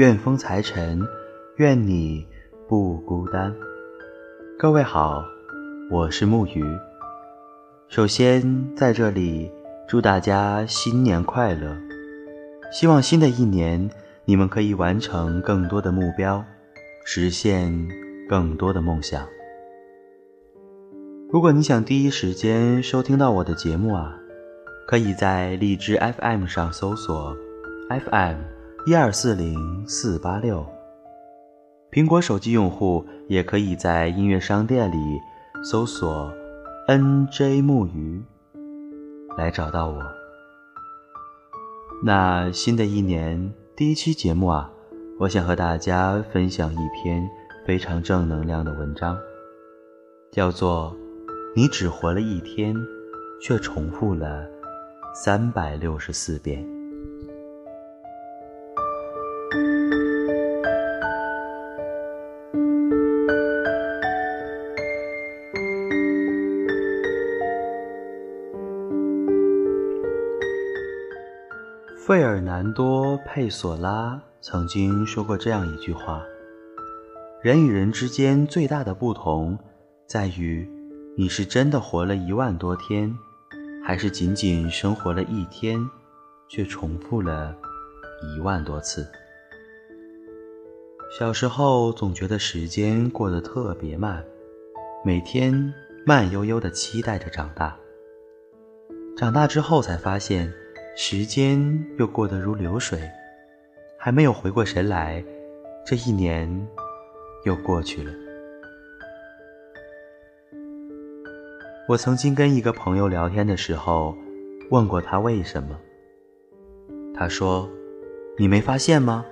愿风财神，愿你不孤单。各位好，我是木鱼。首先在这里祝大家新年快乐，希望新的一年你们可以完成更多的目标，实现更多的梦想。如果你想第一时间收听到我的节目啊，可以在荔枝 FM 上搜索 FM 一二四零四八六。苹果手机用户也可以在音乐商店里搜索 NJ 木鱼来找到我。那新的一年第一期节目啊，我想和大家分享一篇非常正能量的文章，叫做。你只活了一天，却重复了三百六十四遍。费尔南多·佩索拉曾经说过这样一句话：“人与人之间最大的不同，在于。”你是真的活了一万多天，还是仅仅生活了一天，却重复了一万多次？小时候总觉得时间过得特别慢，每天慢悠悠的期待着长大。长大之后才发现，时间又过得如流水，还没有回过神来，这一年又过去了。我曾经跟一个朋友聊天的时候，问过他为什么。他说：“你没发现吗？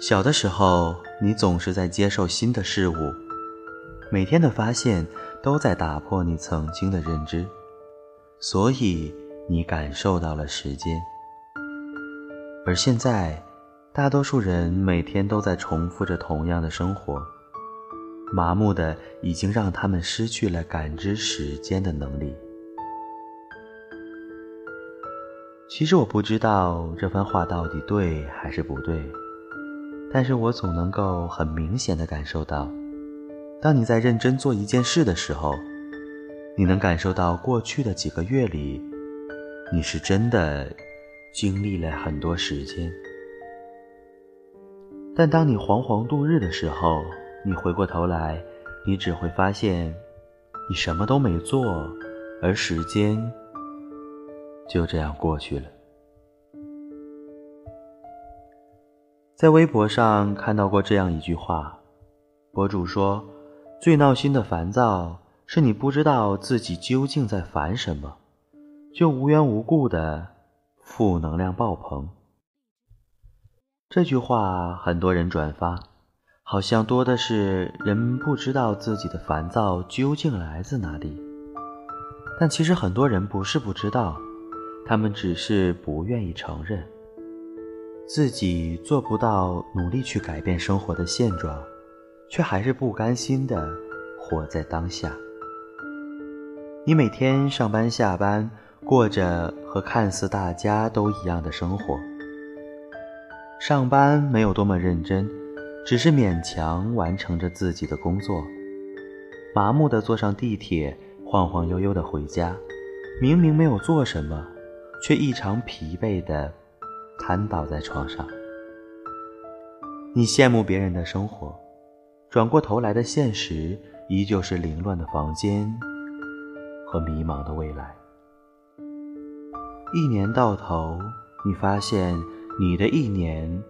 小的时候，你总是在接受新的事物，每天的发现都在打破你曾经的认知，所以你感受到了时间。而现在，大多数人每天都在重复着同样的生活。”麻木的已经让他们失去了感知时间的能力。其实我不知道这番话到底对还是不对，但是我总能够很明显的感受到，当你在认真做一件事的时候，你能感受到过去的几个月里，你是真的经历了很多时间。但当你惶惶度日的时候，你回过头来，你只会发现，你什么都没做，而时间就这样过去了。在微博上看到过这样一句话，博主说：“最闹心的烦躁，是你不知道自己究竟在烦什么，就无缘无故的负能量爆棚。”这句话很多人转发。好像多的是人不知道自己的烦躁究竟来自哪里，但其实很多人不是不知道，他们只是不愿意承认自己做不到努力去改变生活的现状，却还是不甘心的活在当下。你每天上班下班，过着和看似大家都一样的生活，上班没有多么认真。只是勉强完成着自己的工作，麻木地坐上地铁，晃晃悠悠地回家。明明没有做什么，却异常疲惫地瘫倒在床上。你羡慕别人的生活，转过头来的现实依旧是凌乱的房间和迷茫的未来。一年到头，你发现你的一年。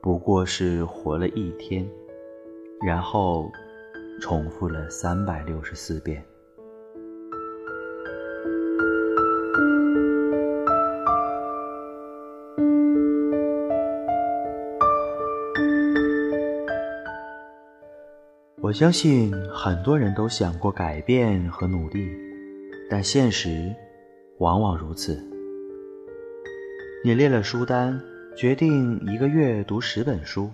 不过是活了一天，然后重复了三百六十四遍。我相信很多人都想过改变和努力，但现实往往如此。你列了书单。决定一个月读十本书，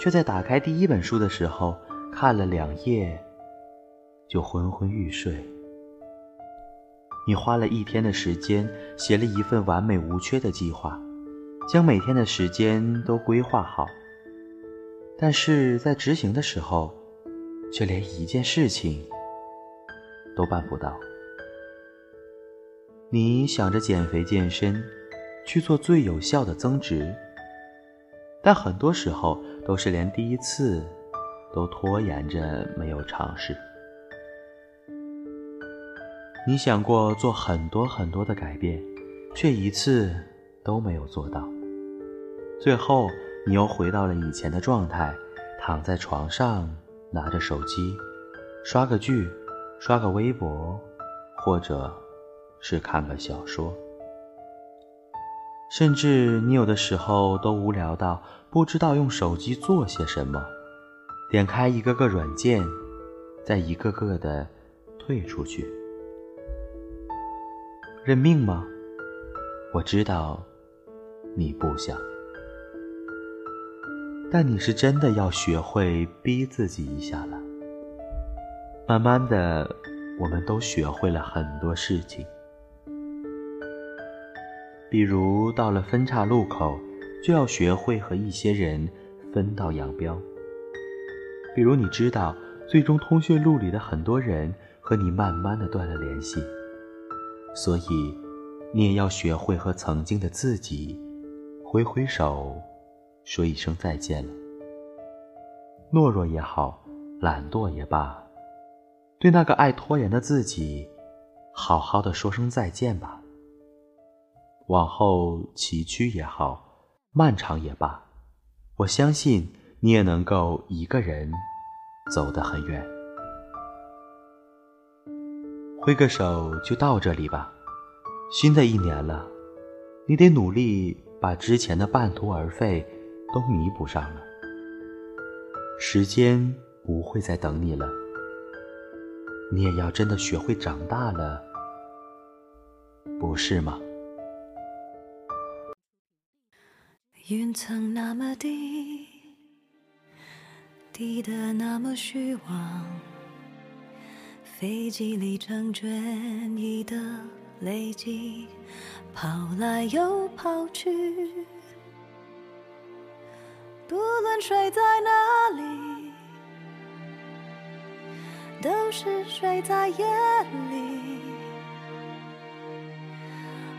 却在打开第一本书的时候看了两页，就昏昏欲睡。你花了一天的时间写了一份完美无缺的计划，将每天的时间都规划好，但是在执行的时候，却连一件事情都办不到。你想着减肥健身，去做最有效的增值，但很多时候都是连第一次都拖延着没有尝试。你想过做很多很多的改变，却一次都没有做到。最后，你又回到了以前的状态，躺在床上，拿着手机，刷个剧，刷个微博，或者是看个小说。甚至你有的时候都无聊到不知道用手机做些什么，点开一个个软件，再一个个的退出去。认命吗？我知道，你不想。但你是真的要学会逼自己一下了。慢慢的，我们都学会了很多事情，比如到了分岔路口，就要学会和一些人分道扬镳；比如你知道，最终通讯录里的很多人和你慢慢的断了联系。所以，你也要学会和曾经的自己挥挥手，说一声再见了。懦弱也好，懒惰也罢，对那个爱拖延的自己，好好的说声再见吧。往后崎岖也好，漫长也罢，我相信你也能够一个人走得很远。挥个手就到这里吧。新的一年了，你得努力把之前的半途而废都弥补上了。时间不会再等你了，你也要真的学会长大了，不是吗？云层那么低，低得那么虚妄。飞机里成卷翼的累积，跑来又跑去。不论睡在哪里，都是睡在夜里。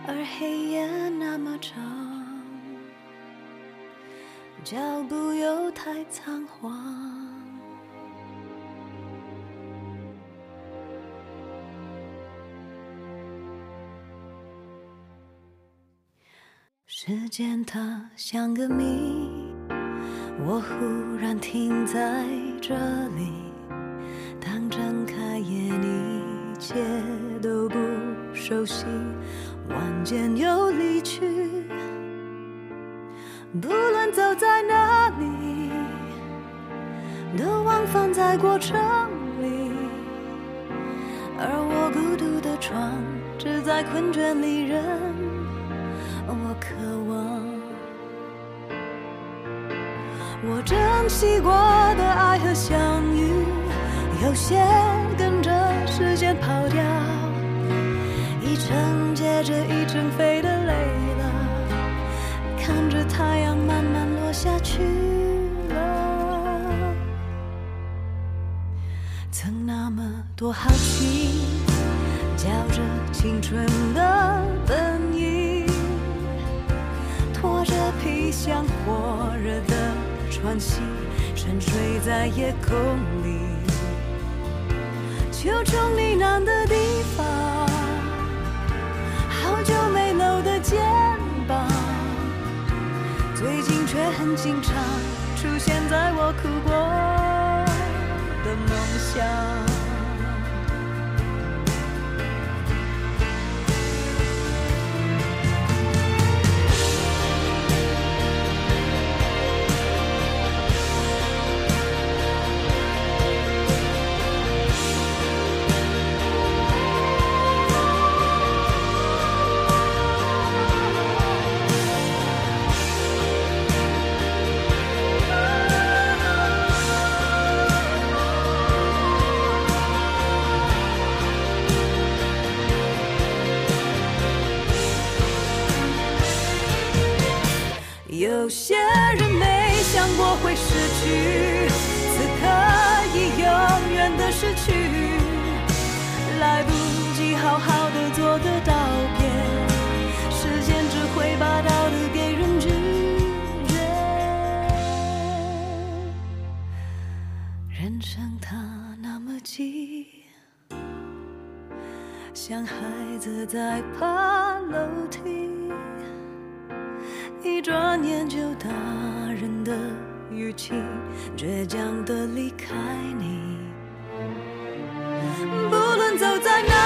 而黑夜那么长，脚步又太仓皇。时间它像个谜，我忽然停在这里。当睁开眼，一切都不熟悉，晚间又离去。不走在哪里，都往返在过程里。而我孤独的床，只在困倦里忍。我渴望，我珍惜过的爱和相遇，有些跟着时间跑掉，一程接着一程飞得累了，看着太阳慢慢落下去了，曾那么多好奇，叫着青春的本意。拖着皮像火热的喘息，沉睡在夜空里。求求你难的经常出现在我哭过的梦乡。的做个道别，时间只会把道理给人拒绝。人生它那么急，像孩子在爬楼梯，一转眼就大人的语气，倔强的离开你。不论走在哪